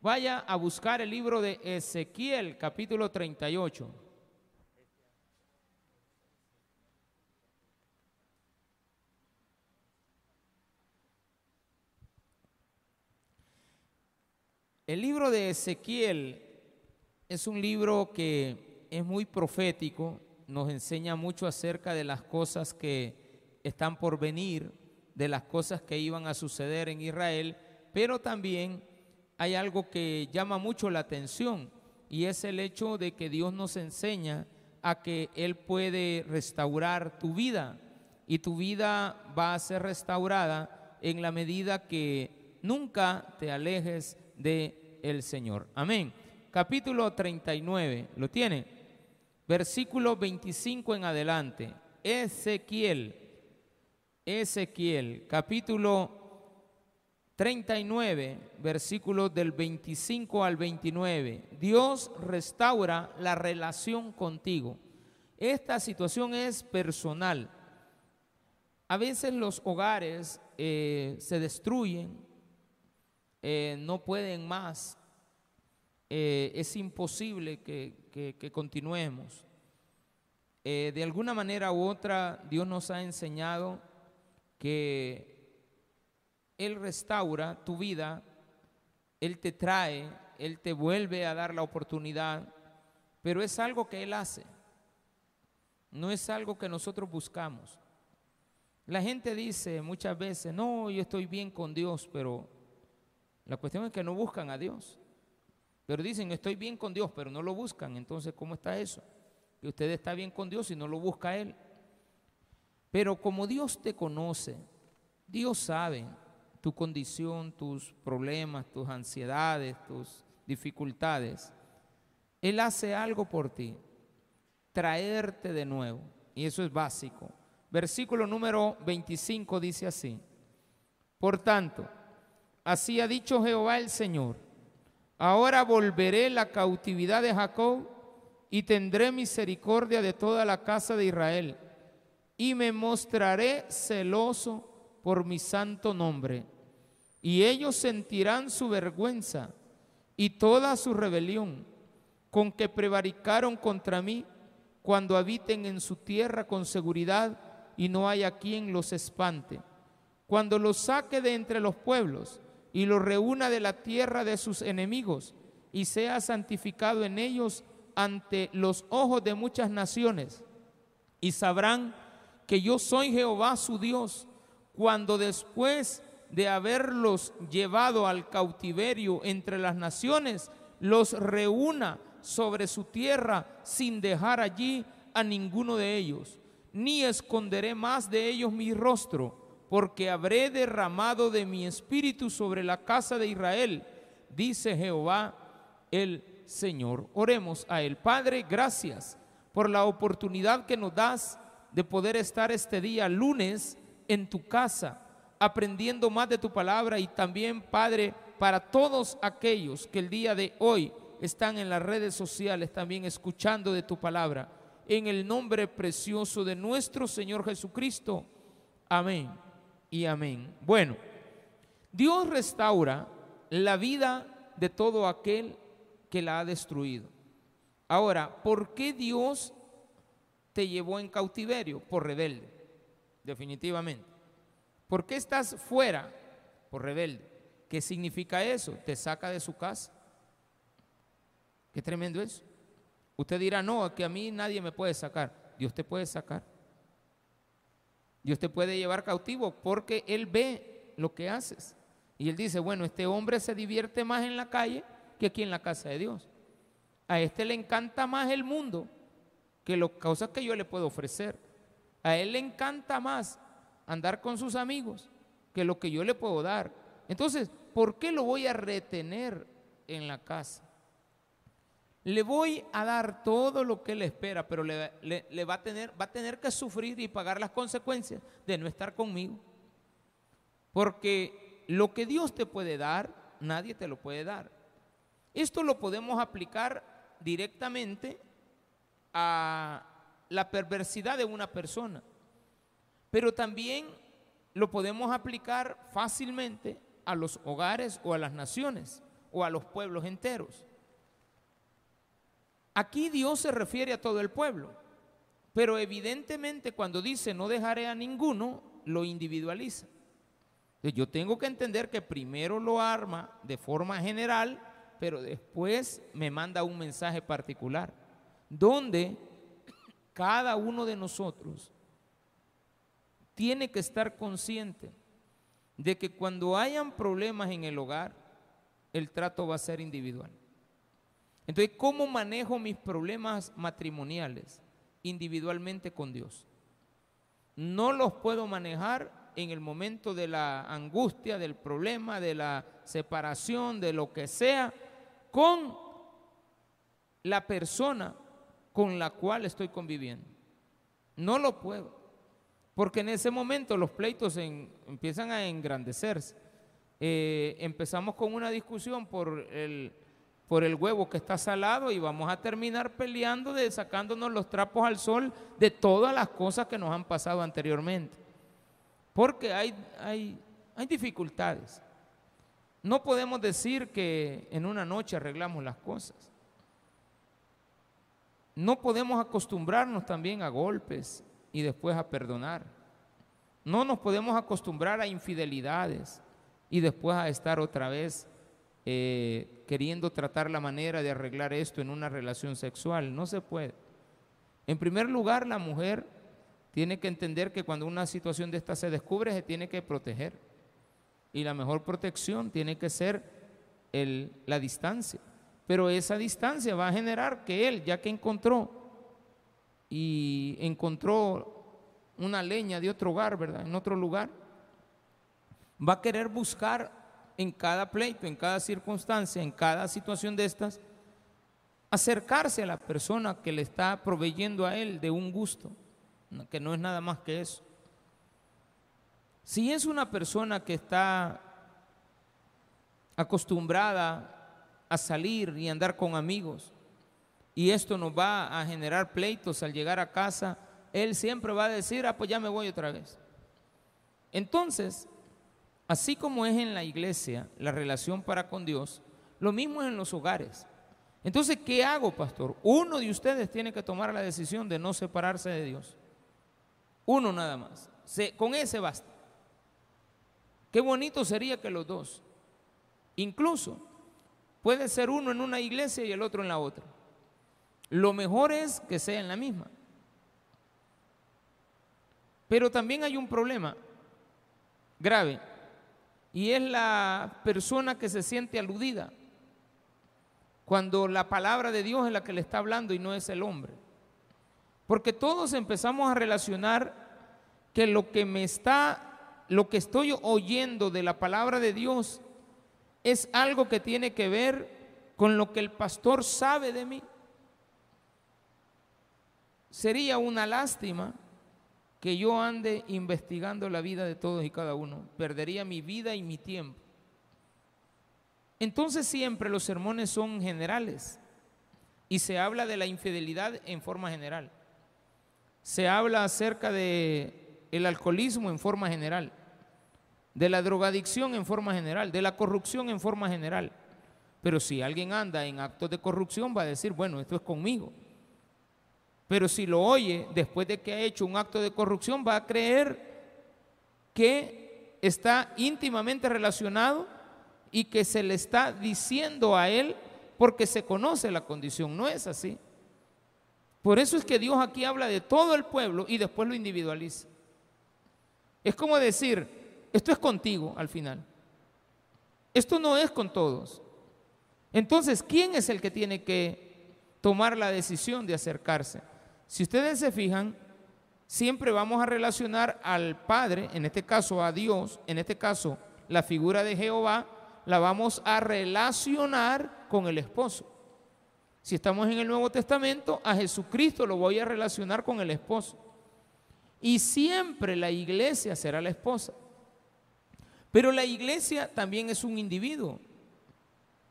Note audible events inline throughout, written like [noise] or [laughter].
vaya a buscar el libro de Ezequiel, capítulo 38. El libro de Ezequiel es un libro que es muy profético, nos enseña mucho acerca de las cosas que están por venir, de las cosas que iban a suceder en Israel, pero también hay algo que llama mucho la atención y es el hecho de que Dios nos enseña a que Él puede restaurar tu vida y tu vida va a ser restaurada en la medida que nunca te alejes de el Señor. Amén. Capítulo 39, ¿lo tiene? Versículo 25 en adelante. Ezequiel, Ezequiel, capítulo 39, versículos del 25 al 29. Dios restaura la relación contigo. Esta situación es personal. A veces los hogares eh, se destruyen eh, no pueden más, eh, es imposible que, continuemos. Eh, de alguna manera u otra, Dios nos ha enseñado que Él restaura tu vida, Él te trae, Él te vuelve a dar la oportunidad, pero es algo que Él hace, no es algo que nosotros buscamos. La gente dice muchas veces, no, yo estoy bien con Dios, pero la cuestión es que no buscan a Dios. Pero dicen, estoy bien con Dios, pero no lo buscan. Entonces, ¿cómo está eso? Que usted está bien con Dios y no lo busca a Él. Pero como Dios te conoce, Dios sabe tu condición, tus problemas, tus ansiedades, tus dificultades. Él hace algo por ti, traerte de nuevo. Y eso es básico. Versículo número 25 dice así. Por tanto, Así ha dicho Jehová el Señor. Ahora volveré la cautividad de Jacob y tendré misericordia de toda la casa de Israel y me mostraré celoso por mi santo nombre. Y ellos sentirán su vergüenza y toda su rebelión con que prevaricaron contra mí cuando habiten en su tierra con seguridad y no haya quien los espante. Cuando los saque de entre los pueblos y lo reúna de la tierra de sus enemigos y sea santificado en ellos ante los ojos de muchas naciones. Y sabrán que yo soy Jehová su Dios, cuando después de haberlos llevado al cautiverio entre las naciones, los reúna sobre su tierra sin dejar allí a ninguno de ellos, ni esconderé más de ellos mi rostro porque habré derramado de mi espíritu sobre la casa de Israel, dice Jehová el Señor. Oremos a Él. Padre, gracias por la oportunidad que nos das de poder estar este día lunes en tu casa, aprendiendo más de tu palabra y también, Padre, para todos aquellos que el día de hoy están en las redes sociales también escuchando de tu palabra. En el nombre precioso de nuestro Señor Jesucristo. Amén y amén. Bueno, Dios restaura la vida de todo aquel que la ha destruido. Ahora, ¿por qué Dios te llevó en cautiverio? Por rebelde, definitivamente. ¿Por qué estás fuera? Por rebelde. ¿Qué significa eso? Te saca de su casa. Qué tremendo eso. Usted dirá, no, que a mí nadie me puede sacar. Dios te puede sacar. Dios te puede llevar cautivo porque Él ve lo que haces. Y Él dice, bueno, este hombre se divierte más en la calle que aquí en la casa de Dios. A este le encanta más el mundo que las cosas que yo le puedo ofrecer. A él le encanta más andar con sus amigos que lo que yo le puedo dar. Entonces, ¿por qué lo voy a retener en la casa? Le voy a dar todo lo que él espera, pero le, va, a tener, va a tener que sufrir y pagar las consecuencias de no estar conmigo. Porque lo que Dios te puede dar, nadie te lo puede dar. Esto lo podemos aplicar directamente a la perversidad de una persona, pero también lo podemos aplicar fácilmente a los hogares o a las naciones o a los pueblos enteros. Aquí Dios se refiere a todo el pueblo, pero evidentemente cuando dice no dejaré a ninguno, lo individualiza. Yo tengo que entender que primero lo arma de forma general, pero después me manda un mensaje particular, donde cada uno de nosotros tiene que estar consciente de que cuando hayan problemas en el hogar, el trato va a ser individual. Entonces, ¿cómo manejo mis problemas matrimoniales? Individualmente con Dios. No los puedo manejar en el momento de la angustia, del problema, de la separación, de lo que sea, con la persona con la cual estoy conviviendo. No lo puedo, porque en ese momento los pleitos empiezan a engrandecerse. Eh, empezamos con una discusión por el, por el huevo que está salado y vamos a terminar peleando de sacándonos los trapos al sol de todas las cosas que nos han pasado anteriormente. Porque hay, hay, hay dificultades. No podemos decir que en una noche arreglamos las cosas. No podemos acostumbrarnos también a golpes y después a perdonar. No nos podemos acostumbrar a infidelidades y después a estar otra vez eh, queriendo tratar la manera de arreglar esto en una relación sexual. No se puede. En primer lugar, la mujer tiene que entender que cuando una situación de esta se descubre, se tiene que proteger. Y la mejor protección tiene que ser la distancia. Pero esa distancia va a generar que él, ya que encontró y encontró una leña de otro hogar, ¿verdad? En otro lugar, va a querer buscar en cada pleito, en cada circunstancia, en cada situación de estas, acercarse a la persona que le está proveyendo a él de un gusto que no es nada más que eso. Si es una persona que está acostumbrada a salir y andar con amigos y esto nos va a generar pleitos al llegar a casa, él siempre va a decir, ah, pues ya me voy otra vez. Entonces, así como es en la iglesia la relación para con Dios, lo mismo es en los hogares. Entonces, ¿qué hago, pastor? Uno de ustedes tiene que tomar la decisión de no separarse de Dios. Uno nada más. con ese basta. Qué bonito sería que los dos. Incluso puede ser uno en una iglesia y el otro en la otra. Lo mejor es que sea en la misma. Pero también hay un problema grave y es la persona que se siente aludida cuando la palabra de Dios es la que le está hablando y no es el hombre. Porque todos empezamos a relacionar que lo que me está, lo que estoy oyendo de la palabra de Dios es algo que tiene que ver con lo que el pastor sabe de mí. Sería una lástima que yo ande investigando la vida de todos y cada uno. Perdería mi vida y mi tiempo. Entonces siempre los sermones son generales y se habla de la infidelidad en forma general se habla acerca de el alcoholismo en forma general, de la drogadicción en forma general, de la corrupción en forma general. Pero si alguien anda en actos de corrupción va a decir, bueno, esto es conmigo. Pero si lo oye después de que ha hecho un acto de corrupción, va a creer que está íntimamente relacionado y que se le está diciendo a él porque se conoce la condición. No es así. Por eso es que Dios aquí habla de todo el pueblo y después lo individualiza. Es como decir, esto es contigo al final. Esto no es con todos. Entonces, ¿quién es el que tiene que tomar la decisión de acercarse? Si ustedes se fijan, siempre vamos a relacionar al Padre, en este caso a Dios, en este caso la figura de Jehová, la vamos a relacionar con el esposo. Si estamos en el Nuevo Testamento, a Jesucristo lo voy a relacionar con el esposo. Y siempre la iglesia será la esposa. Pero la iglesia también es un individuo,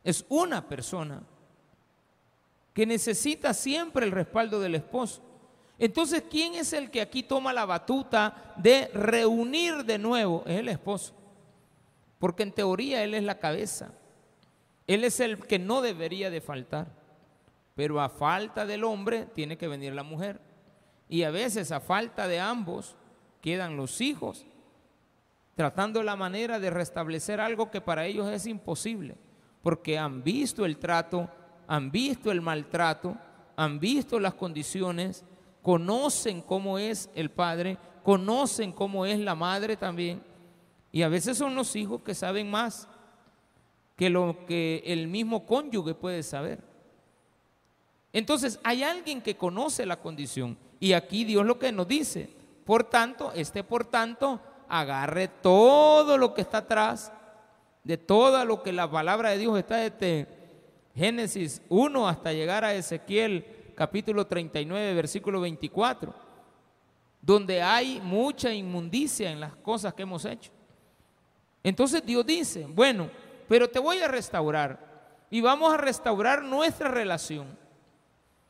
es una persona que necesita siempre el respaldo del esposo. Entonces, ¿quién es el que aquí toma la batuta de reunir de nuevo? Es el esposo. Porque en teoría él es la cabeza. Él es el que no debería de faltar. Pero a falta del hombre tiene que venir la mujer. Y a veces a falta de ambos quedan los hijos, tratando la manera de restablecer algo que para ellos es imposible, porque han visto el trato, han visto el maltrato, han visto las condiciones, conocen cómo es el padre, conocen cómo es la madre también. Y a veces son los hijos que saben más que lo que el mismo cónyuge puede saber. Entonces hay alguien que conoce la condición. Y aquí Dios lo que nos dice, por tanto, este por tanto, agarre todo lo que está atrás, de todo lo que la palabra de Dios está desde Génesis 1 hasta llegar a Ezequiel capítulo 39, versículo 24, donde hay mucha inmundicia en las cosas que hemos hecho. Entonces Dios dice, bueno, pero te voy a restaurar y vamos a restaurar nuestra relación.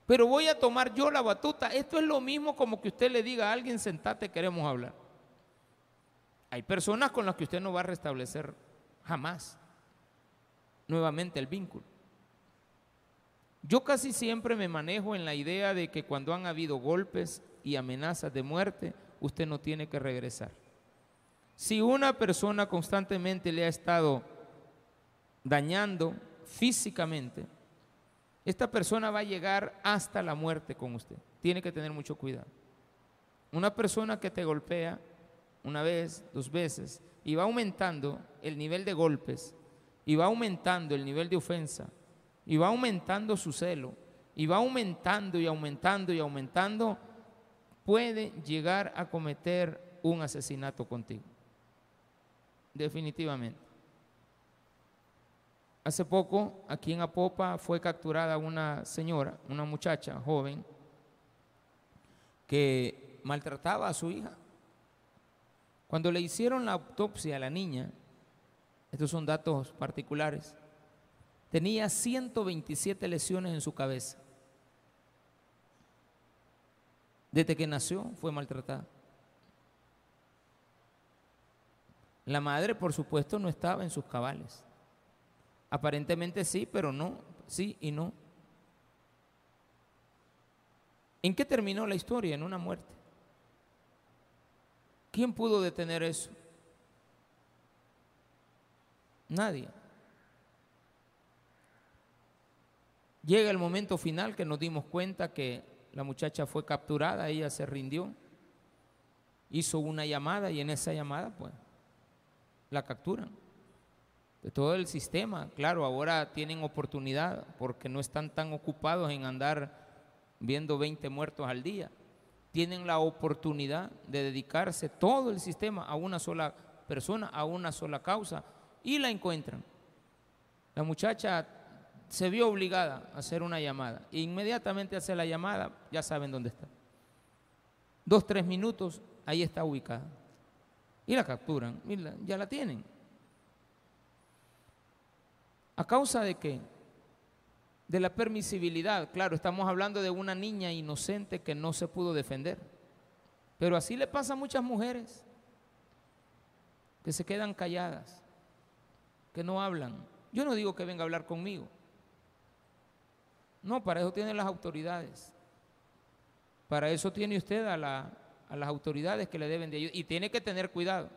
Pero voy a tomar yo la batuta. Esto es lo mismo como que usted le diga a alguien, sentate, queremos hablar. Hay personas con las que usted no va a restablecer jamás nuevamente el vínculo. Yo casi siempre me manejo en la idea de que cuando han habido golpes y amenazas de muerte, usted no tiene que regresar. Si una persona constantemente le ha estado dañando físicamente, esta persona va a llegar hasta la muerte con usted. Tiene que tener mucho cuidado. Una persona que te golpea una vez, dos veces, y va aumentando el nivel de golpes, y va aumentando el nivel de ofensa, y va aumentando su celo, y va aumentando y aumentando y aumentando, puede llegar a cometer un asesinato contigo definitivamente. Hace poco, aquí en Apopa, fue capturada una señora, una muchacha joven, que maltrataba a su hija. Cuando le hicieron la autopsia a la niña, estos son datos particulares, tenía 127 lesiones en su cabeza. Desde que nació fue maltratada. La madre, por supuesto, no estaba en sus cabales. Aparentemente sí, pero no, sí y no. ¿En qué terminó la historia? En una muerte. ¿Quién pudo detener eso? Nadie. Llega el momento final que nos dimos cuenta que la muchacha fue capturada, ella se rindió, hizo una llamada y en esa llamada, pues, la capturan. De todo el sistema, claro, ahora tienen oportunidad porque no están tan ocupados en andar viendo 20 muertos al día. Tienen la oportunidad de dedicarse todo el sistema a una sola persona, a una sola causa y la encuentran. La muchacha se vio obligada a hacer una llamada. E inmediatamente hace la llamada, ya saben dónde está. Dos, tres minutos, ahí está ubicada y la capturan, ya la tienen. ¿A causa de qué? De la permisibilidad. Claro, estamos hablando de una niña inocente que no se pudo defender. Pero así le pasa a muchas mujeres que se quedan calladas, que no hablan. Yo no digo que venga a hablar conmigo. No, para eso tienen las autoridades. Para eso tiene usted a la a las autoridades que le deben de ayudar. Y tiene que tener cuidado.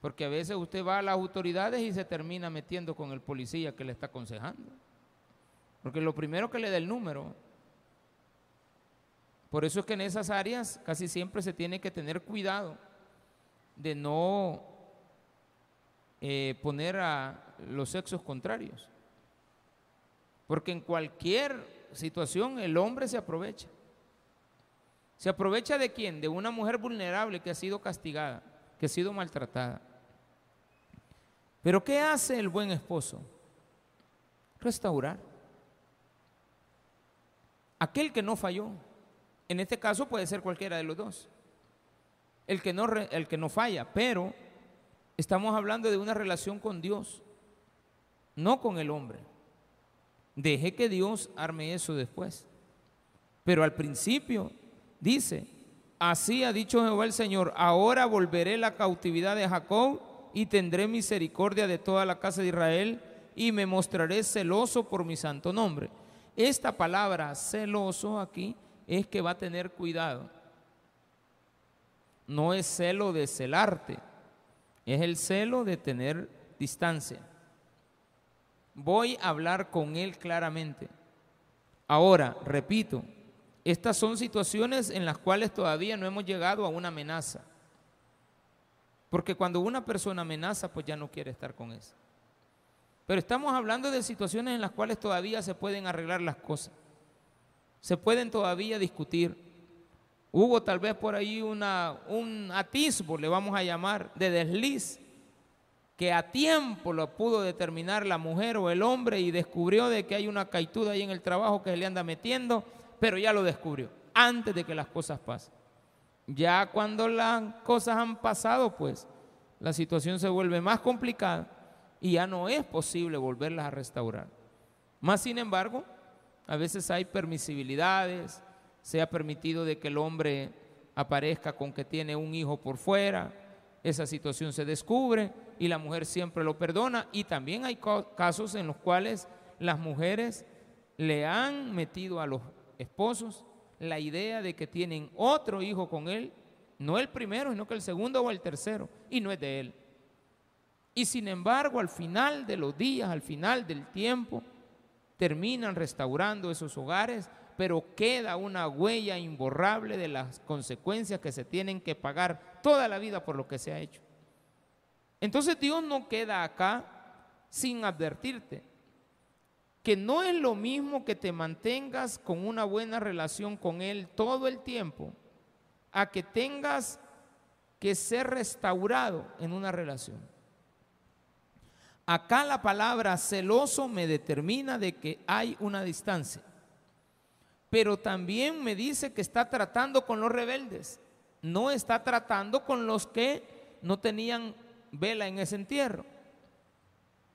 Porque a veces usted va a las autoridades y se termina metiendo con el policía que le está aconsejando. Porque lo primero que le da el número. Por eso es que en esas áreas casi siempre se tiene que tener cuidado de no eh, poner a los sexos contrarios. Porque en cualquier situación el hombre se aprovecha. ¿Se aprovecha de quién? De una mujer vulnerable que ha sido castigada, que ha sido maltratada. Pero ¿qué hace el buen esposo? Restaurar. Aquel que no falló. En este caso puede ser cualquiera de los dos. El que no, el que no falla, pero estamos hablando de una relación con Dios, no con el hombre. Deje que Dios arme eso después. Pero al principio Dice, así ha dicho Jehová el Señor, ahora volveré la cautividad de Jacob y tendré misericordia de toda la casa de Israel y me mostraré celoso por mi santo nombre. Esta palabra celoso aquí es que va a tener cuidado. No es celo de celarte, es el celo de tener distancia. Voy a hablar con él claramente. Ahora, repito, estas son situaciones en las cuales todavía no hemos llegado a una amenaza. Porque cuando una persona amenaza, pues ya no quiere estar con eso. Pero estamos hablando de situaciones en las cuales todavía se pueden arreglar las cosas. Se pueden todavía discutir. Hubo tal vez por ahí una, un atisbo, le vamos a llamar, de desliz, que a tiempo lo pudo determinar la mujer o el hombre y descubrió de que hay una caituda ahí en el trabajo que se le anda metiendo, pero ya lo descubrió, antes de que las cosas pasen. Ya cuando las cosas han pasado, pues la situación se vuelve más complicada y ya no es posible volverlas a restaurar. Más sin embargo, a veces hay permisibilidades, se ha permitido de que el hombre aparezca con que tiene un hijo por fuera, esa situación se descubre y la mujer siempre lo perdona y también hay casos en los cuales las mujeres le han metido a los esposos la idea de que tienen otro hijo con él, no el primero, sino que el segundo o el tercero, y no es de él. Y sin embargo, al final de los días, al final del tiempo, terminan restaurando esos hogares, pero queda una huella imborrable de las consecuencias que se tienen que pagar toda la vida por lo que se ha hecho. Entonces Dios no queda acá sin advertirte que no es lo mismo que te mantengas con una buena relación con Él todo el tiempo, a que tengas que ser restaurado en una relación. Acá la palabra celoso me determina de que hay una distancia. Pero también me dice que está tratando con los rebeldes. No está tratando con los que no tenían vela en ese entierro.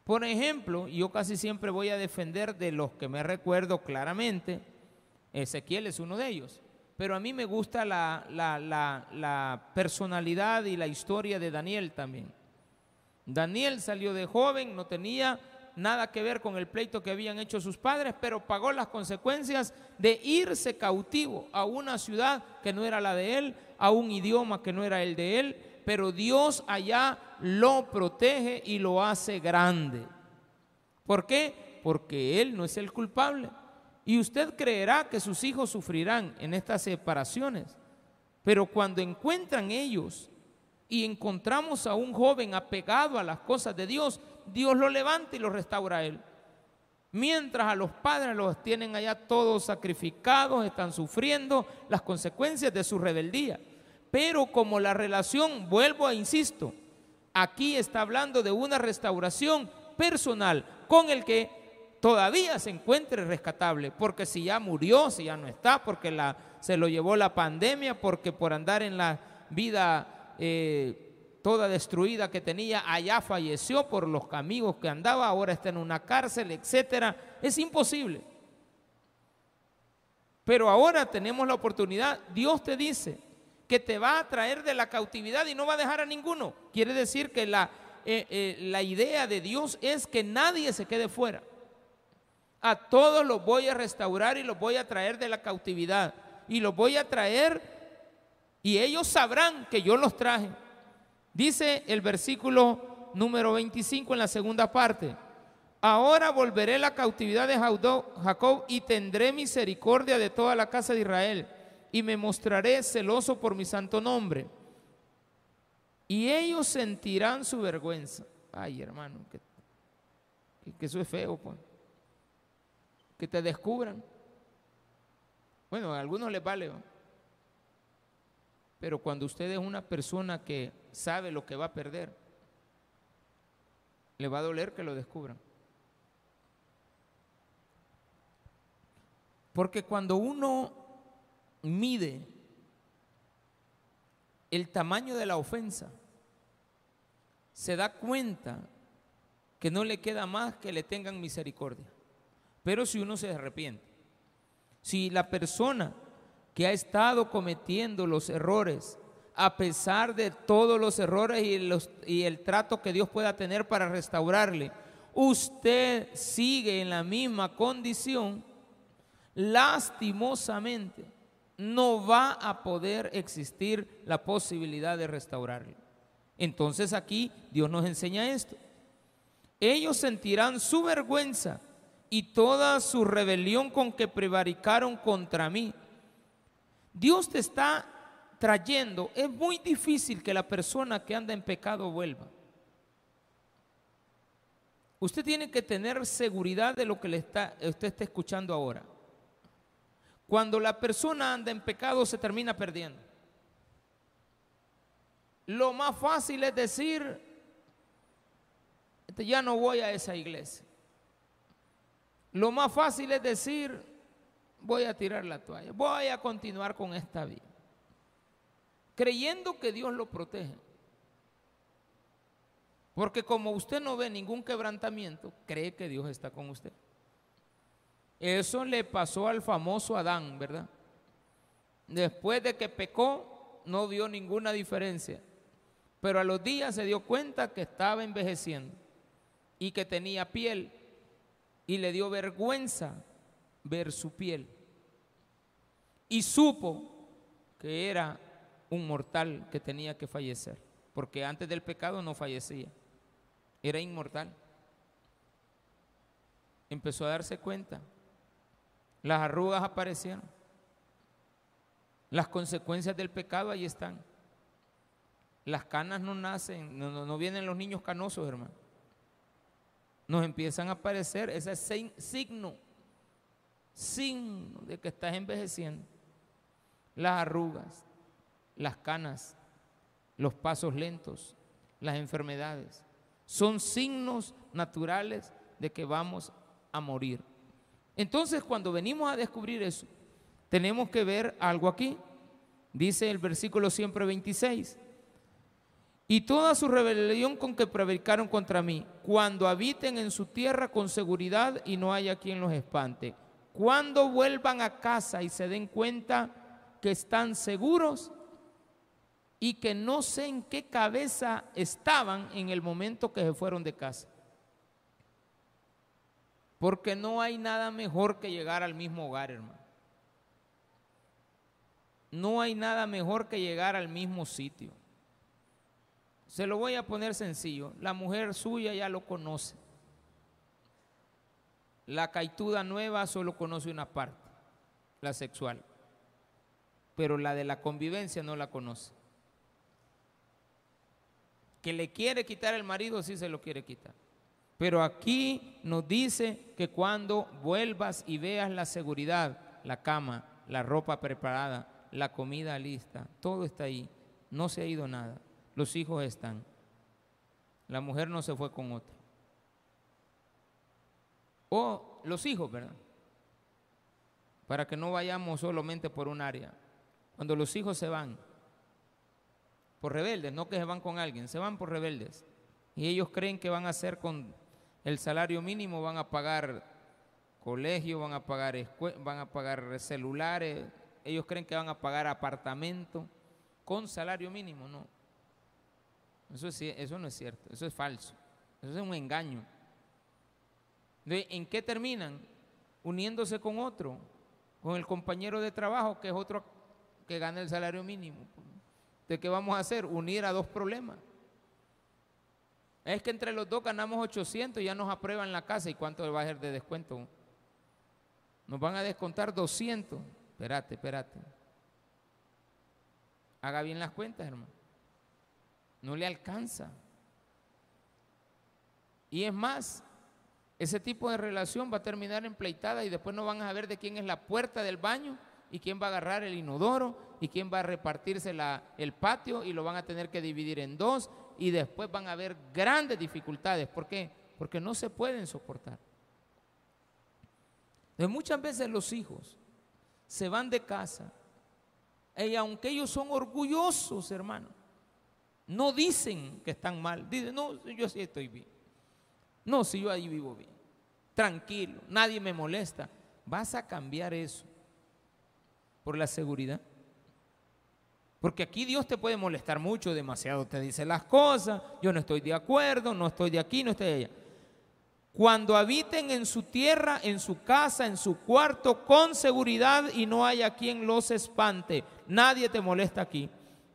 Por ejemplo, yo casi siempre voy a defender de los que me recuerdo claramente. Ezequiel es uno de ellos. Pero a mí me gusta la, la personalidad y la historia de Daniel también. Daniel salió de joven, no tenía nada que ver con el pleito que habían hecho sus padres, pero pagó las consecuencias de irse cautivo a una ciudad que no era la de él, a un idioma que no era el de él, pero Dios allá lo protege y lo hace grande. ¿Por qué? Porque él no es el culpable. Y usted creerá que sus hijos sufrirán en estas separaciones, pero cuando encuentran ellos y encontramos a un joven apegado a las cosas de Dios, Dios lo levanta y lo restaura a él. Mientras a los padres los tienen allá todos sacrificados, están sufriendo las consecuencias de su rebeldía. Pero como la relación, vuelvo e insisto, aquí está hablando de una restauración personal con el que todavía se encuentre rescatable, porque si ya murió, si ya no está, porque la, se lo llevó la pandemia, porque por andar en la vida eh, toda destruida que tenía, allá falleció por los amigos que andaba, ahora está en una cárcel, etcétera. Es imposible. Pero ahora tenemos la oportunidad. Dios te dice que te va a traer de la cautividad y no va a dejar a ninguno. Quiere decir que la, eh, eh, la idea de Dios es que nadie se quede fuera. A todos los voy a restaurar y los voy a traer de la cautividad. Y los voy a traer y ellos sabrán que yo los traje. Dice el versículo número 25 en la segunda parte. Ahora volveré la cautividad de Jacob y tendré misericordia de toda la casa de Israel y me mostraré celoso por mi santo nombre. Y ellos sentirán su vergüenza. Ay, hermano, que, eso es feo, pues. Que te descubran. Bueno, a algunos les vale. Pero cuando usted es una persona que sabe lo que va a perder, le va a doler que lo descubran. Porque cuando uno mide el tamaño de la ofensa, se da cuenta que no le queda más que le tengan misericordia. Pero si uno se arrepiente, si la persona que ha estado cometiendo los errores, a pesar de todos los errores y, el trato que Dios pueda tener para restaurarle, usted sigue en la misma condición, lastimosamente no va a poder existir la posibilidad de restaurarlo. Entonces aquí Dios nos enseña esto. Ellos sentirán su vergüenza y toda su rebelión con que prevaricaron contra mí. Dios te está trayendo, es muy difícil que la persona que anda en pecado vuelva. Usted tiene que tener seguridad de lo que le está, usted está escuchando ahora. Cuando la persona anda en pecado se termina perdiendo. Lo más fácil es decir, ya no voy a esa iglesia. Lo más fácil es decir, voy a tirar la toalla, voy a continuar con esta vida, creyendo que Dios lo protege. Porque como usted no ve ningún quebrantamiento, cree que Dios está con usted. Eso le pasó al famoso Adán, ¿verdad? Después de que pecó, no vio ninguna diferencia. Pero a los días se dio cuenta que estaba envejeciendo y que tenía piel y le dio vergüenza ver su piel. Y supo que era un mortal que tenía que fallecer, porque antes del pecado no fallecía, era inmortal. Empezó a darse cuenta, las arrugas aparecieron, las consecuencias del pecado ahí están. Las canas no nacen, no, no vienen los niños canosos, hermano nos empiezan a aparecer ese signo, signo de que estás envejeciendo. Las arrugas, las canas, los pasos lentos, las enfermedades. Son signos naturales de que vamos a morir. Entonces, cuando venimos a descubrir eso, tenemos que ver algo aquí. Dice el versículo siempre 26 y toda su rebelión con que prevaricaron contra mí, cuando habiten en su tierra con seguridad y no haya quien los espante. Cuando vuelvan a casa y se den cuenta que están seguros y que no sé en qué cabeza estaban en el momento que se fueron de casa. Porque no hay nada mejor que llegar al mismo hogar, hermano. No hay nada mejor que llegar al mismo sitio. Se lo voy a poner sencillo. La mujer suya ya lo conoce. La caituda nueva solo conoce una parte, la sexual. Pero la de la convivencia no la conoce. Que le quiere quitar el marido, sí se lo quiere quitar. Pero aquí nos dice que cuando vuelvas y veas la seguridad, la cama, la ropa preparada, la comida lista, todo está ahí, no se ha ido nada los hijos están. La mujer no se fue con otro. O los hijos, ¿verdad? Para que no vayamos solamente por un área. Cuando los hijos se van, por rebeldes, no que se van con alguien, se van por rebeldes. Y ellos creen que van a hacer con el salario mínimo, van a pagar colegio, van a pagar, van a pagar celulares, ellos creen que van a pagar apartamento con salario mínimo, no. Eso, eso no es cierto, eso es falso, eso es un engaño. ¿En qué terminan? Uniéndose con otro, con el compañero de trabajo, que es otro que gana el salario mínimo. ¿De qué vamos a hacer? Unir a dos problemas. Es que entre los dos ganamos 800 y ya nos aprueban la casa. ¿Y cuánto va a ser de descuento? Nos van a descontar 200. Espérate, espérate. Haga bien las cuentas, hermano no le alcanza. Y es más, ese tipo de relación va a terminar empleitada y después no van a ver de quién es la puerta del baño y quién va a agarrar el inodoro y quién va a repartirse el patio y lo van a tener que dividir en dos y después van a haber grandes dificultades. ¿Por qué? Porque no se pueden soportar. Entonces, muchas veces los hijos se van de casa y aunque ellos son orgullosos, hermanos, no dicen que están mal. Dicen, no, yo sí estoy bien. No, si yo ahí vivo bien. Tranquilo, nadie me molesta. Vas a cambiar eso por la seguridad. Porque aquí Dios te puede molestar mucho, demasiado te dice las cosas, yo no estoy de acuerdo, no estoy de aquí, no estoy de allá. cuando habiten en su tierra, en su casa, en su cuarto, con seguridad y no haya quien los espante. Nadie te molesta aquí.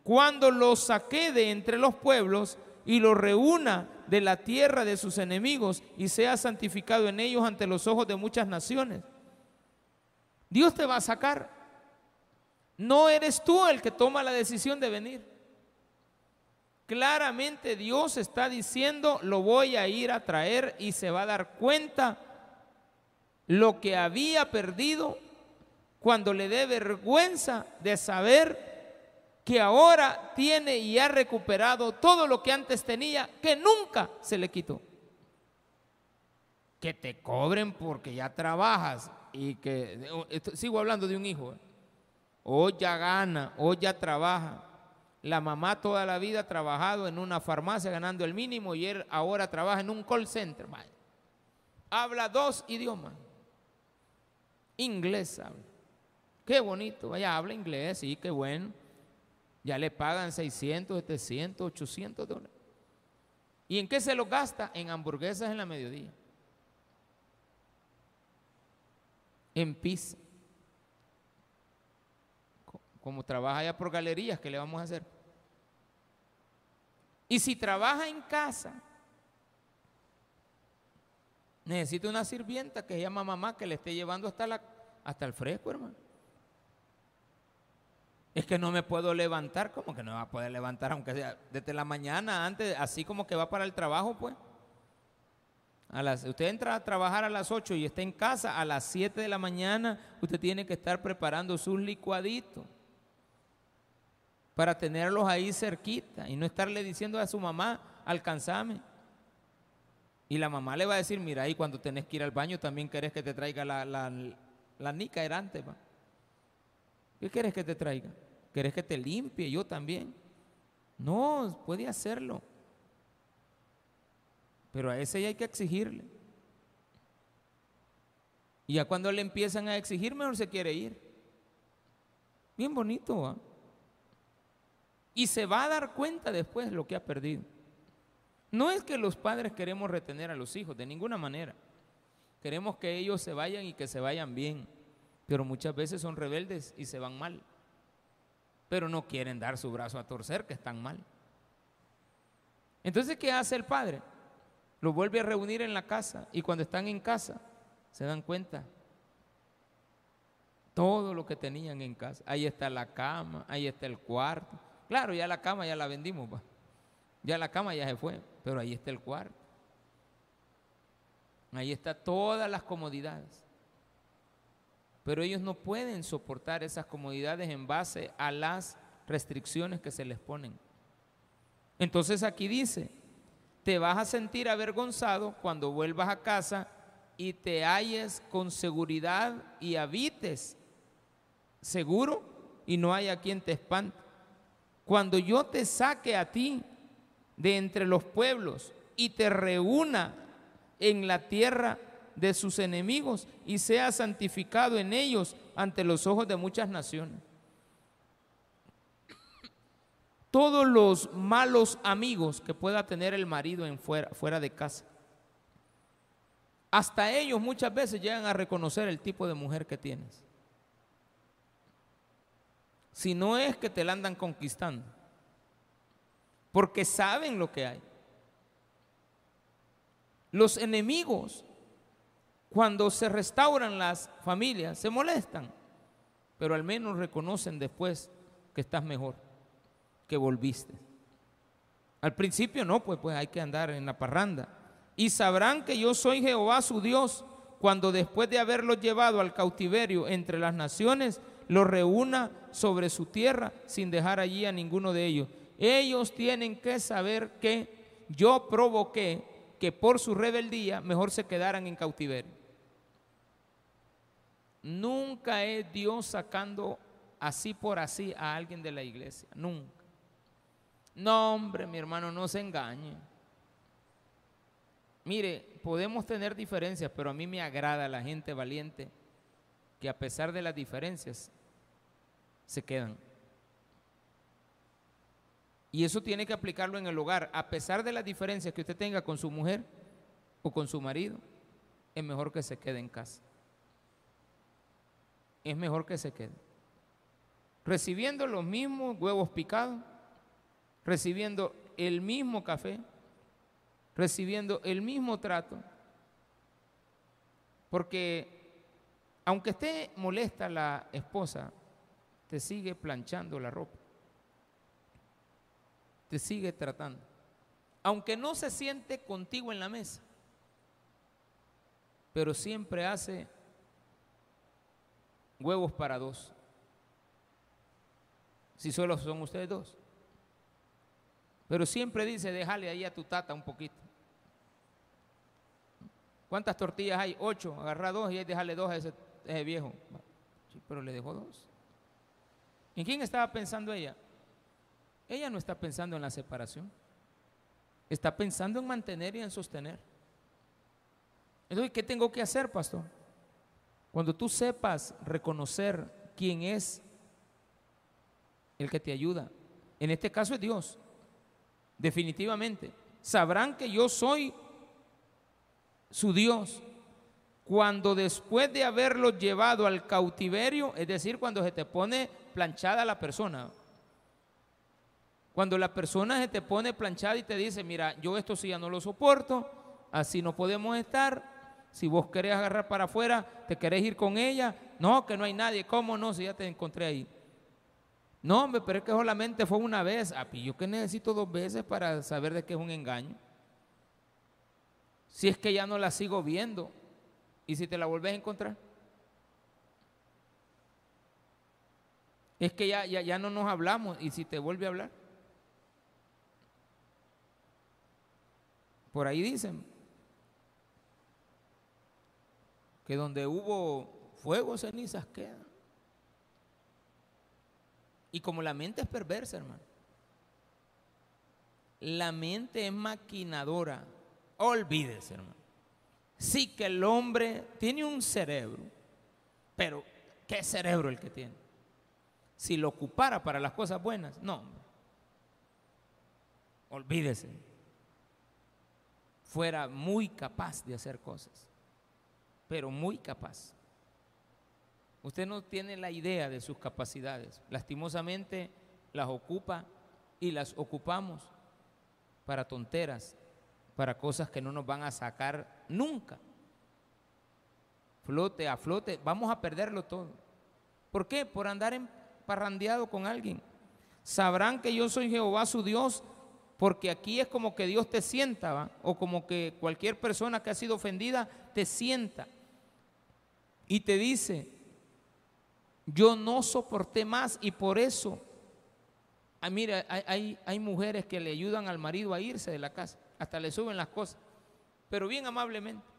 Cuando los saque de entre los pueblos y los reúna de la tierra de sus enemigos y sea santificado en ellos ante los ojos de muchas naciones. Dios te va a sacar. No eres tú el que toma la decisión de venir. Claramente Dios está diciendo, lo voy a ir a traer y se va a dar cuenta lo que había perdido cuando le dé vergüenza de saber que ahora tiene y ha recuperado todo lo que antes tenía, que nunca se le quitó. Que te cobren porque ya trabajas y que, sigo hablando de un hijo, o ya gana, o ya trabaja, la mamá toda la vida ha trabajado en una farmacia ganando el mínimo y él ahora trabaja en un call center. Habla dos idiomas. Inglés habla. Qué bonito, vaya, habla inglés, sí, qué bueno. Ya le pagan 600, 700, 800 dólares. ¿Y en qué se lo gasta? En hamburguesas en la mediodía. En pizza. Como trabaja ya por galerías, ¿qué le vamos a hacer? Y si trabaja en casa, necesita una sirvienta que se llama mamá que le esté llevando hasta, la, hasta el fresco, hermano. Es que no me puedo levantar, como que no va a poder levantar, aunque sea desde la mañana, antes, así como que va para el trabajo, pues. A las, usted entra a trabajar a las 8 y está en casa, a las 7 de la mañana usted tiene que estar preparando sus licuaditos para tenerlos ahí cerquita y no estarle diciendo a su mamá, alcanzame. Y la mamá le va a decir, mira, ahí cuando tenés que ir al baño también querés que te traiga la, la, la nica erante. ¿Qué quieres que te traiga? ¿Querés que te limpie? Yo también. No, puede hacerlo. Pero a ese ya hay que exigirle. Y ya cuando le empiezan a exigir, mejor se quiere ir. Bien bonito, ¿va? Y se va a dar cuenta después de lo que ha perdido. No es que los padres queremos retener a los hijos, de ninguna manera. Queremos que ellos se vayan y que se vayan bien. Pero muchas veces son rebeldes y se van mal. Pero no quieren dar su brazo a torcer, que están mal. Entonces, ¿qué hace el padre? Lo vuelve a reunir en la casa y cuando están en casa se dan cuenta todo lo que tenían en casa. Ahí está la cama, ahí está el cuarto, Claro, ya la cama ya la vendimos, ya la cama ya se fue, pero ahí está el cuarto. Ahí está todas las comodidades. Pero ellos no pueden soportar esas comodidades en base a las restricciones que se les ponen. Entonces aquí dice, te vas a sentir avergonzado cuando vuelvas a casa y te halles con seguridad y habites seguro y no haya quien te espante. Cuando yo te saque a ti de entre los pueblos y te reúna en la tierra de sus enemigos y sea santificado en ellos ante los ojos de muchas naciones. Todos los malos amigos que pueda tener el marido en fuera, fuera de casa, hasta ellos muchas veces llegan a reconocer el tipo de mujer que tienes si no es que te la andan conquistando, porque saben lo que hay. Los enemigos, cuando se restauran las familias, se molestan, pero al menos reconocen después que estás mejor, que volviste. Al principio no, pues, pues hay que andar en la parranda. Y sabrán que yo soy Jehová su Dios, cuando después de haberlos llevado al cautiverio entre las naciones, los reúna sobre su tierra sin dejar allí a ninguno de ellos. Ellos tienen que saber que yo provoqué que por su rebeldía mejor se quedaran en cautiverio. Nunca es Dios sacando así por así a alguien de la iglesia, nunca. No, hombre, mi hermano, no se engañe. Mire, podemos tener diferencias, pero a mí me agrada la gente valiente que a pesar de las diferencias se quedan. Y eso tiene que aplicarlo en el hogar. A pesar de las diferencias que usted tenga con su mujer, o con su marido, es mejor que se quede en casa. Es mejor que se quede. Recibiendo los mismos huevos picados, recibiendo el mismo café, recibiendo el mismo trato. Porque aunque esté molesta la esposa, te sigue planchando la ropa. Te sigue tratando. Aunque no se siente contigo en la mesa, pero siempre hace huevos para dos. Si solo son ustedes dos. Pero siempre dice, déjale ahí a tu tata un poquito. ¿Cuántas tortillas hay? Ocho. Agarra dos y déjale dos a ese, viejo. Sí, pero le dejó dos. ¿En quién estaba pensando ella? Ella no está pensando en la separación. Está pensando en mantener y en sostener. Entonces, ¿qué tengo que hacer, pastor? Cuando tú sepas reconocer quién es el que te ayuda, en este caso es Dios, definitivamente, sabrán que yo soy su Dios. Cuando después de haberlo llevado al cautiverio, es decir, cuando se te pone planchada la persona, cuando la persona se te pone planchada y te dice, mira, yo esto sí ya no lo soporto, así no podemos estar, si vos querés agarrar para afuera, te querés ir con ella. No, que no hay nadie. ¿Cómo no? Si ya te encontré ahí. No, hombre, pero es que solamente fue una vez. Ah, yo que necesito dos veces para saber de qué es un engaño. Si es que ya no la sigo viendo. ¿Y si te la volvés a encontrar? Es que ya, ya, ya no nos hablamos. ¿Y si te vuelve a hablar? Por ahí dicen, que donde hubo fuego, cenizas quedan. Y como la mente es perversa, hermano. La mente es maquinadora. Olvídese, hermano. Sí que el hombre tiene un cerebro, pero ¿qué cerebro el que tiene? Si lo ocupara para las cosas buenas, no. Olvídese. Fuera muy capaz de hacer cosas pero muy capaz. Usted no tiene la idea de sus capacidades. Lastimosamente las ocupa y las ocupamos para tonteras, para cosas que no nos van a sacar nunca. Flote a flote, vamos a perderlo todo. ¿Por qué? Por andar parrandeado con alguien. Sabrán que yo soy Jehová su Dios, porque aquí es como que Dios te sienta, o como que cualquier persona que ha sido ofendida te sienta y te dice, yo no soporté más y por eso, ah, mira, hay, hay, mujeres que le ayudan al marido a irse de la casa, hasta le suben las cosas, pero bien amablemente.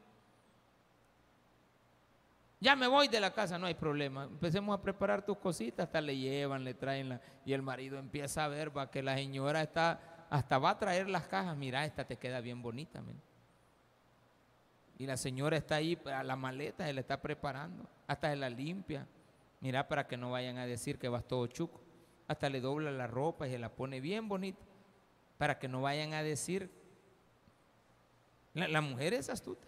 Ya me voy de la casa, no hay problema. Empecemos a preparar tus cositas, hasta le llevan, le traen la, y el marido empieza a ver va, que la señora está, hasta va a traer las cajas, mira, esta te queda bien bonita. Y la señora está ahí, a la maleta se la está preparando, hasta se la limpia. Mira, para que no vayan a decir que vas todo chuco. Hasta le dobla la ropa y se la pone bien bonita, para que no vayan a decir. La, mujer es astuta.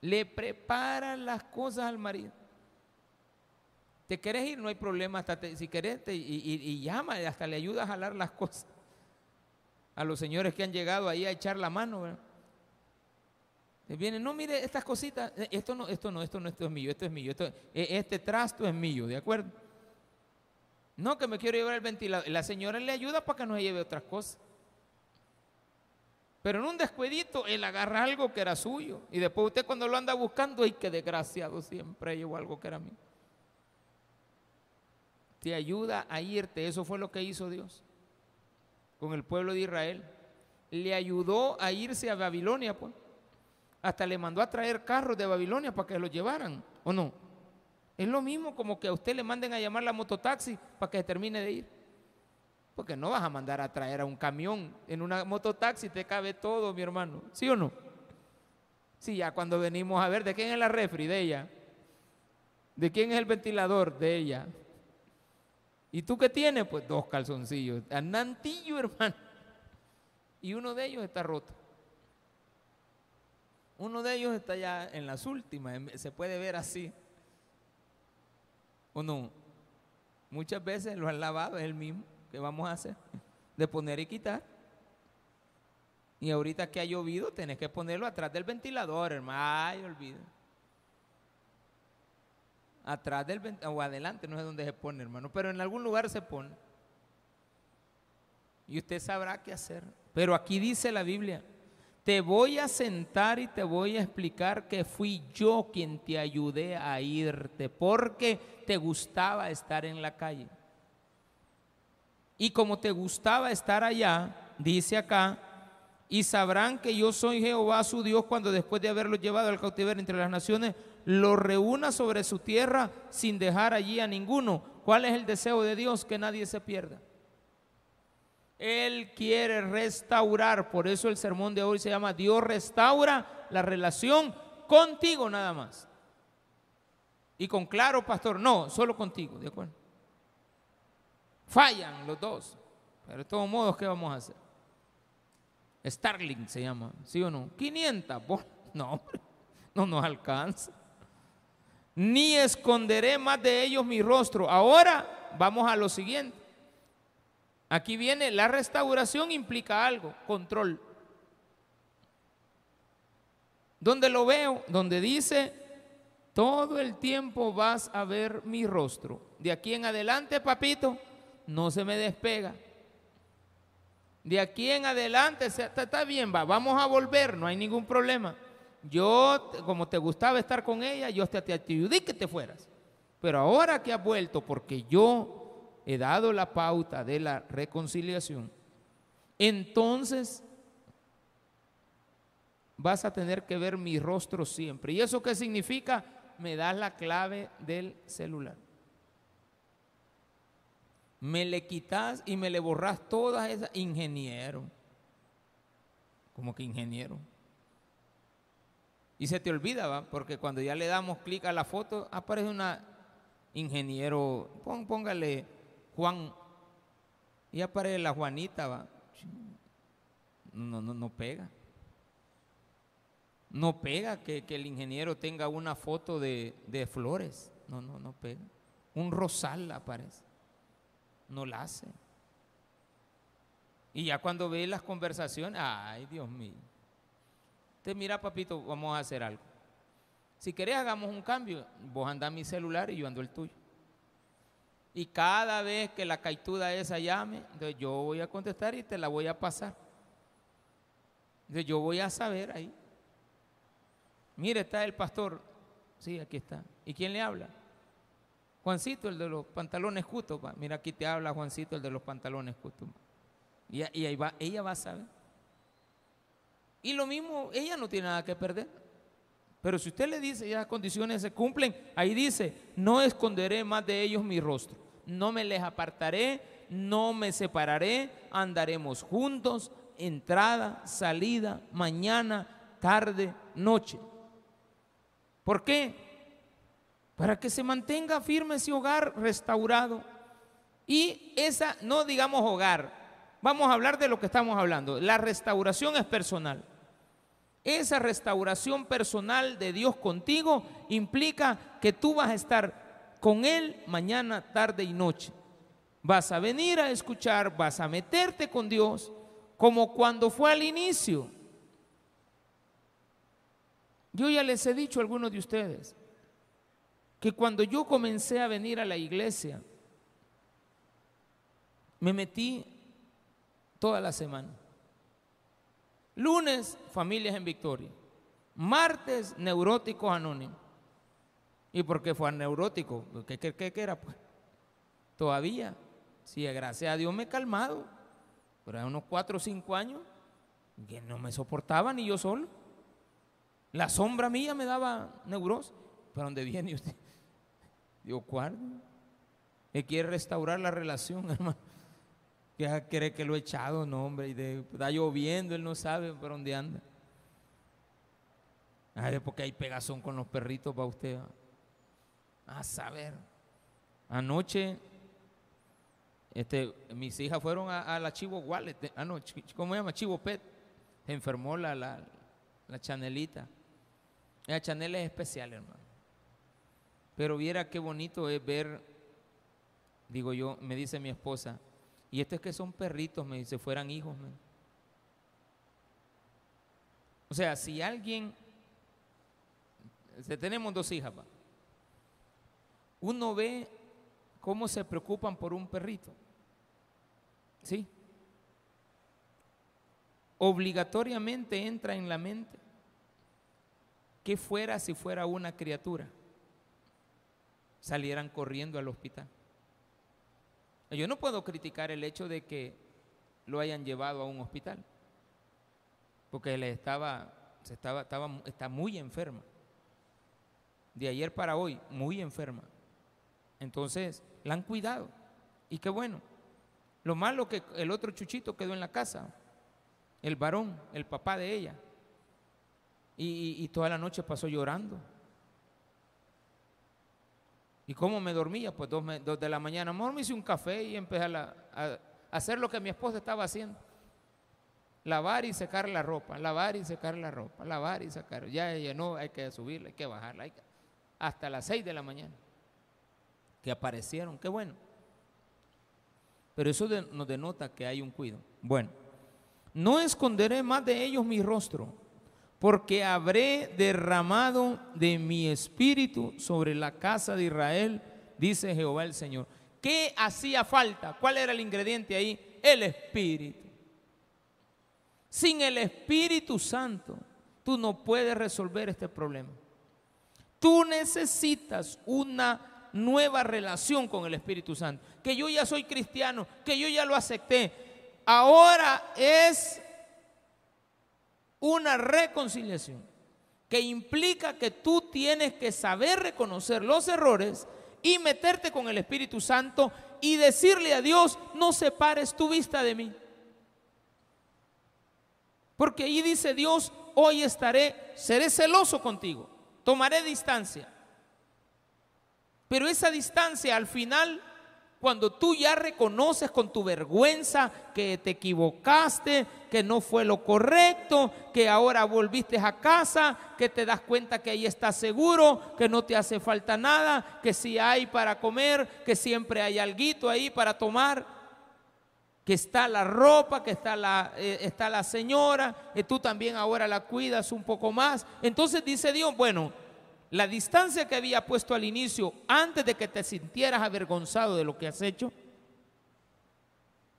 Le prepara las cosas al marido. ¿Te quieres ir? No hay problema. Hasta si querés, y, y, llama, hasta le ayuda a jalar las [laughs] cosas. A los señores que han llegado ahí a echar la mano, ¿verdad? Viene, no, mire, estas cositas, eh, esto no, esto no, esto no, esto es mío, esto es mío, esto, e, este trasto es mío, ¿de acuerdo? No, que me quiero llevar el ventilador. La señora le ayuda para que no se lleve otras cosas. Pero en un descuidito, él agarra algo que era suyo. Y después usted cuando lo anda buscando, ¡ay, qué desgraciado! Siempre llevó algo que era mío. Te ayuda a irte. Eso fue lo que hizo Dios con el pueblo de Israel. Le ayudó a irse a Babilonia, pues. Hasta le mandó a traer carros de Babilonia para que los llevaran, ¿o no? Es lo mismo como que a usted le manden a llamar la mototaxi para que se termine de ir. Porque no vas a mandar a traer a un camión. En una mototaxi te cabe todo, mi hermano. ¿Sí o no? Sí, ya cuando venimos a ver de quién es la refri, de ella. ¿De quién es el ventilador? De ella. ¿Y tú qué tienes? Pues dos calzoncillos. Anantillo, hermano. Y uno de ellos está roto. Uno de ellos está ya en las últimas, se puede ver así. ¿O no? Muchas veces lo han lavado, es el mismo que vamos a hacer, de poner y quitar. Y ahorita que ha llovido, tenés que ponerlo atrás del ventilador, hermano. Ay, olvida. Atrás del ventilador, o adelante, no sé dónde se pone, hermano, pero en algún lugar se pone. Y usted sabrá qué hacer. Pero aquí dice la Biblia, te voy a sentar y te voy a explicar que fui yo quien te ayudé a irte, porque te gustaba estar en la calle. Y como te gustaba estar allá, dice acá, y sabrán que yo soy Jehová su Dios cuando después de haberlo llevado al cautiverio entre las naciones, lo reúna sobre su tierra sin dejar allí a ninguno. ¿Cuál es el deseo de Dios? Que nadie se pierda. Él quiere restaurar, por eso el sermón de hoy se llama Dios restaura la relación contigo nada más. Y con claro, pastor, no, solo contigo, ¿de acuerdo? Fallan los dos, pero de todos modos, ¿qué vamos a hacer? Starling se llama, ¿sí o no? 500, [laughs] no, no nos alcanza. Ni esconderé más de ellos mi rostro. Ahora vamos a lo siguiente. Aquí viene, la restauración implica algo, control. Donde lo veo, donde dice, todo el tiempo vas a ver mi rostro. De aquí en adelante, papito, no se me despega. De aquí en adelante, está, bien, va, vamos a volver, no hay ningún problema. Yo, como te gustaba estar con ella, yo te, te ayudé que te fueras. Pero ahora que has vuelto, porque yo he dado la pauta de la reconciliación, entonces vas a tener que ver mi rostro siempre. ¿Y eso qué significa? Me das la clave del celular. Me le quitas y me le borras todas esas. Ingeniero. Como que ingeniero. Y se te olvida, ¿va? Porque cuando ya le damos clic a la foto, aparece una ingeniero. póngale Juan, y aparece la Juanita, va. No, no, no pega. No pega que, el ingeniero tenga una foto de, de, flores. No, no, no pega. Un rosal aparece. No la hace. Y ya cuando ve las conversaciones, ay Dios mío. Te mira, papito, vamos a hacer algo. Si querés, hagamos un cambio. Vos andás mi celular y yo ando el tuyo. Y cada vez que la caituda esa llame, entonces yo voy a contestar y te la voy a pasar. Entonces yo voy a saber ahí. Mire, está el pastor. Sí, aquí está. ¿Y quién le habla? Juancito, el de los pantalones justos. Mira, aquí te habla Juancito, el de los pantalones justos. Y, y ahí va, ella va a saber. Y lo mismo, ella no tiene nada que perder. Pero si usted le dice, ya las condiciones se cumplen, ahí dice, no esconderé más de ellos mi rostro no me les apartaré, no me separaré, andaremos juntos, entrada, salida, mañana, tarde, noche. ¿Por qué? Para que se mantenga firme ese hogar restaurado. Y esa, no digamos hogar, vamos a hablar de lo que estamos hablando. La restauración es personal. Esa restauración personal de Dios contigo implica que tú vas a estar con Él mañana, tarde y noche. Vas a venir a escuchar, vas a meterte con Dios como cuando fue al inicio. Yo ya les he dicho a algunos de ustedes que cuando yo comencé a venir a la iglesia, me metí toda la semana. Lunes, familias en victoria. Martes, neuróticos anónimos. ¿Y por qué fue neurótico? ¿Qué, qué, era? Pues? Todavía. Sí, gracias a Dios me he calmado. Pero hay unos cuatro o cinco años que no me soportaba ni yo solo. La sombra mía me daba neurosis. ¿Para dónde viene usted? [laughs] Digo, ¿cuál? Que quiere restaurar la relación, [laughs] hermano. Que cree que lo he echado, no, hombre. Y de, está lloviendo, él no sabe por dónde anda. Ay, porque hay pegazón con los perritos para usted. A saber. Anoche, este, mis hijas fueron a, la Chivo Wallet, ah, no, ¿cómo se llama? Chivo Pet. Se enfermó la, la, la chanelita. La Chanel es especial, hermano. Pero viera qué bonito es ver, digo yo, me dice mi esposa, y estos que son perritos, me dice, fueran hijos. O sea, si alguien, tenemos dos hijas, uno ve cómo se preocupan por un perrito. ¿Sí? Obligatoriamente entra en la mente que fuera si fuera una criatura, salieran corriendo al hospital. Yo no puedo criticar el hecho de que lo hayan llevado a un hospital, porque él estaba, estaba, estaba, está muy enferma. De ayer para hoy, muy enferma. Entonces, la han cuidado. Y qué bueno. Lo malo que el otro chuchito quedó en la casa, el varón, el papá de ella. Y, toda la noche pasó llorando. ¿Y cómo me dormía? Pues dos, de la mañana. Amor, me hice un café y empecé a, hacer lo que mi esposa estaba haciendo. Lavar y secar la ropa, lavar y secar la ropa, lavar y sacar. Ya no, hay que subirla, hay que bajarla. hasta las seis de la mañana. Que aparecieron, qué bueno. Pero eso nos denota que hay un cuido. Bueno, no esconderé más de ellos mi rostro porque habré derramado de mi espíritu sobre la casa de Israel, dice Jehová el Señor. ¿Qué hacía falta? ¿Cuál era el ingrediente ahí? El espíritu. Sin el Espíritu Santo, tú no puedes resolver este problema. Tú necesitas una nueva relación con el Espíritu Santo. Que yo ya soy cristiano, que yo ya lo acepté. Ahora es una reconciliación que implica que tú tienes que saber reconocer los errores y meterte con el Espíritu Santo y decirle a Dios, no separes tu vista de mí. Porque ahí dice Dios, hoy estaré, seré celoso contigo, tomaré distancia. Pero esa distancia al final cuando tú ya reconoces con tu vergüenza que te equivocaste, que no fue lo correcto, que ahora volviste a casa, que te das cuenta que ahí estás seguro, que no te hace falta nada, que si hay para comer, que siempre hay alguito ahí para tomar, que está la ropa, que está la, eh, está la señora, que tú también ahora la cuidas un poco más. Entonces dice Dios, bueno, la distancia que había puesto al inicio, antes de que te sintieras avergonzado de lo que has hecho,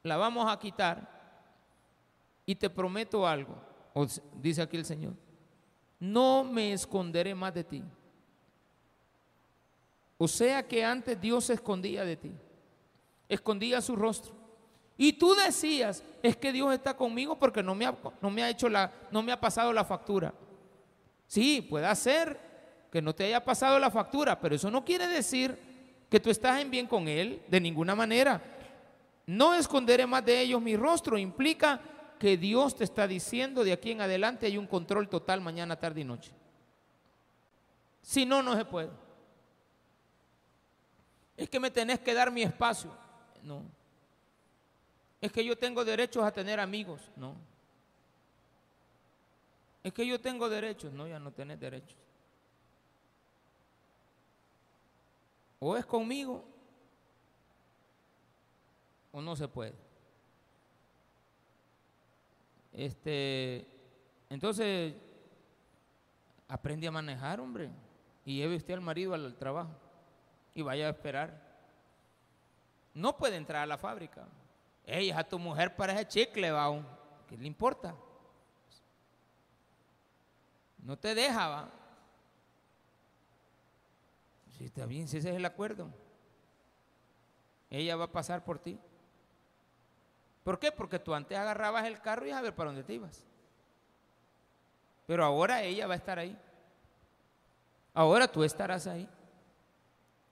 la vamos a quitar. Y te prometo algo, dice aquí el Señor, no me esconderé más de ti. O sea que antes Dios se escondía de ti, escondía su rostro. Y tú decías, es que Dios está conmigo porque no me ha, no me ha hecho la, no me ha pasado la factura. Sí, puede ser que no te haya pasado la factura, pero eso no quiere decir que tú estás en bien con Él de ninguna manera. No esconderé más de ellos mi rostro implica que Dios te está diciendo de aquí en adelante hay un control total mañana, tarde y noche. Si no, no se puede. Es que me tenés que dar mi espacio. No. Es que yo tengo derechos a tener amigos. No. Es que yo tengo derechos. No, ya no tenés derechos. O es conmigo o no se puede. Este, entonces, aprende a manejar, hombre, y lleve usted al marido al trabajo y vaya a esperar. No puede entrar a la fábrica. Ella, a tu mujer para ese chicle, va, ¿qué le importa? No te deja, va. Si está bien, si ese es el acuerdo. Ella va a pasar por ti. ¿Por qué? Porque tú antes agarrabas el carro y a ver para dónde te ibas. Pero ahora ella va a estar ahí. Ahora tú estarás ahí.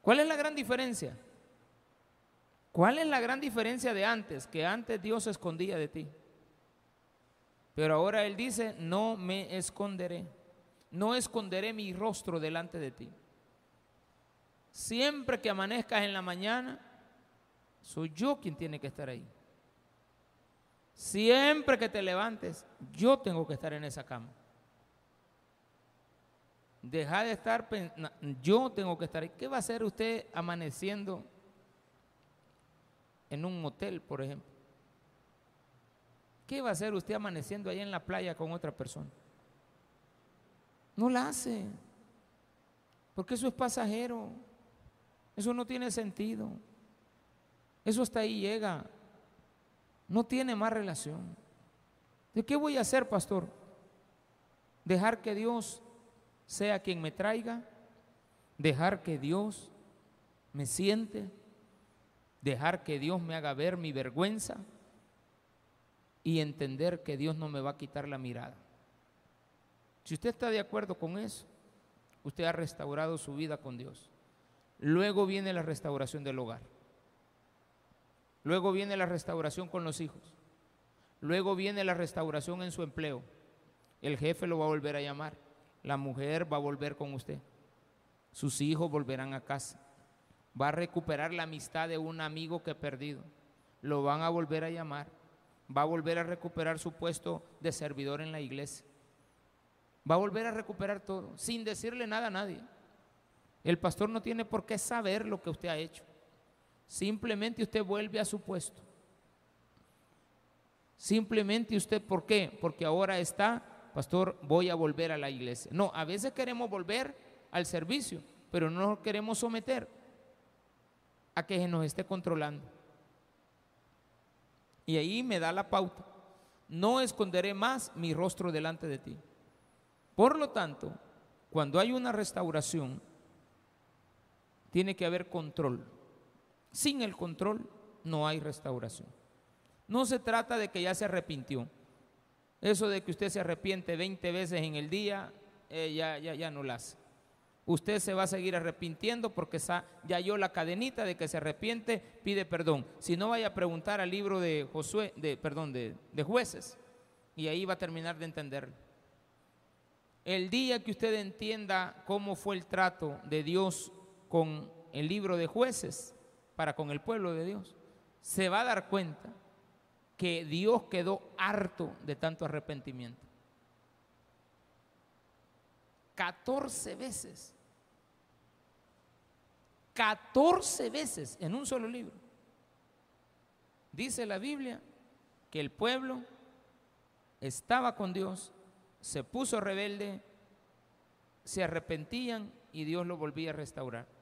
¿Cuál es la gran diferencia? ¿Cuál es la gran diferencia de antes? Que antes Dios se escondía de ti. Pero ahora Él dice, no me esconderé. No esconderé mi rostro delante de ti. Siempre que amanezcas en la mañana, soy yo quien tiene que estar ahí. Siempre que te levantes, yo tengo que estar en esa cama. Deja de estar yo tengo que estar ahí. ¿Qué va a hacer usted amaneciendo en un motel, por ejemplo? ¿Qué va a hacer usted amaneciendo ahí en la playa con otra persona? No la hace, porque eso es pasajero, eso no tiene sentido, eso hasta ahí llega, no tiene más relación. ¿De qué voy a hacer, pastor? Dejar que Dios sea quien me traiga, dejar que Dios me siente, dejar que Dios me haga ver mi vergüenza y entender que Dios no me va a quitar la mirada. Si usted está de acuerdo con eso, usted ha restaurado su vida con Dios. Luego viene la restauración del hogar. Luego viene la restauración con los hijos. Luego viene la restauración en su empleo. El jefe lo va a volver a llamar. La mujer va a volver con usted. Sus hijos volverán a casa. Va a recuperar la amistad de un amigo que ha perdido. Lo van a volver a llamar. Va a volver a recuperar su puesto de servidor en la iglesia. Va a volver a recuperar todo sin decirle nada a nadie. El pastor no tiene por qué saber lo que usted ha hecho. Simplemente usted vuelve a su puesto. Simplemente usted, ¿por qué? Porque ahora está, pastor, voy a volver a la iglesia. No, a veces queremos volver al servicio, pero no queremos someter a que se nos esté controlando. Y ahí me da la pauta. No esconderé más mi rostro delante de ti. Por lo tanto, cuando hay una restauración, tiene que haber control. Sin el control no hay restauración. No se trata de que ya se arrepintió. Eso de que usted se arrepiente 20 veces en el día, eh, ya, ya, ya no lo hace. Usted se va a seguir arrepintiendo porque ya yo la cadenita de que se arrepiente, pide perdón. Si no, vaya a preguntar al libro de Josué, de, perdón, de, de jueces, y ahí va a terminar de entenderlo. El día que usted entienda cómo fue el trato de Dios con el libro de jueces para con el pueblo de Dios, se va a dar cuenta que Dios quedó harto de tanto arrepentimiento. 14 veces. 14 veces en un solo libro. Dice la Biblia que el pueblo estaba con Dios, se puso rebelde, se arrepentían y Dios lo volvía a restaurar.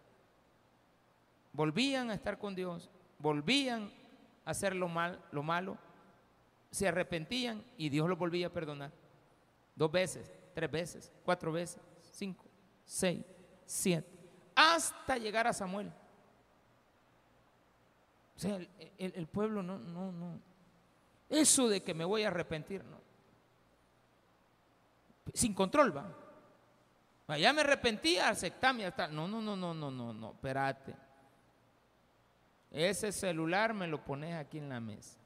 Volvían a estar con Dios, volvían a hacer lo, mal, lo malo, se arrepentían y Dios los volvía a perdonar. Dos veces, tres veces, cuatro veces, cinco, seis, siete, hasta llegar a Samuel. O sea, el, pueblo no, no, no. Eso de que me voy a arrepentir, no. Sin control, va. Ya me arrepentí, aceptame, hasta. No, no, no, no, no, no, no, espérate. Ese celular me lo pones aquí en la mesa.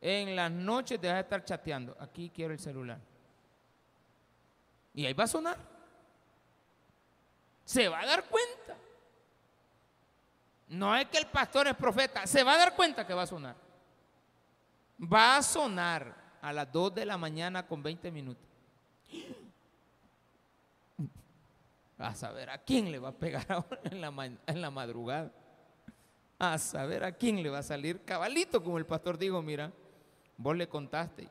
En las noches te vas a estar chateando. Aquí quiero el celular. Y ahí va a sonar. Se va a dar cuenta. No es que el pastor es profeta. Se va a dar cuenta que va a sonar. Va a sonar a las 2 de la mañana con 20 minutos. [gasps] A saber a quién le va a pegar [laughs] ahora en la, en la madrugada a saber a quién le va a salir cabalito, como el pastor dijo, mira, vos le contaste,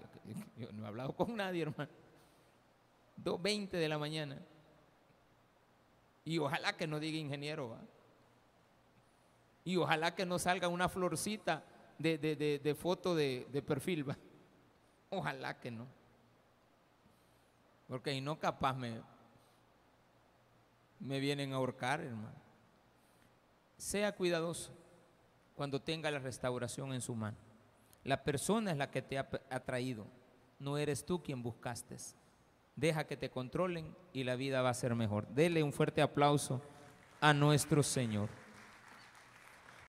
yo, no he hablado con nadie, hermano. 2.20 de la mañana. Y ojalá que no diga ingeniero, ¿va? Y ojalá que no salga una florcita de, foto de, perfil, ¿va? Ojalá que no. Porque si no, capaz me, me vienen a ahorcar, hermano. Sea cuidadoso cuando tenga la restauración en su mano. La persona es la que te ha atraído, no eres tú quien buscaste. Deja que te controlen y la vida va a ser mejor. Dele un fuerte aplauso a nuestro Señor.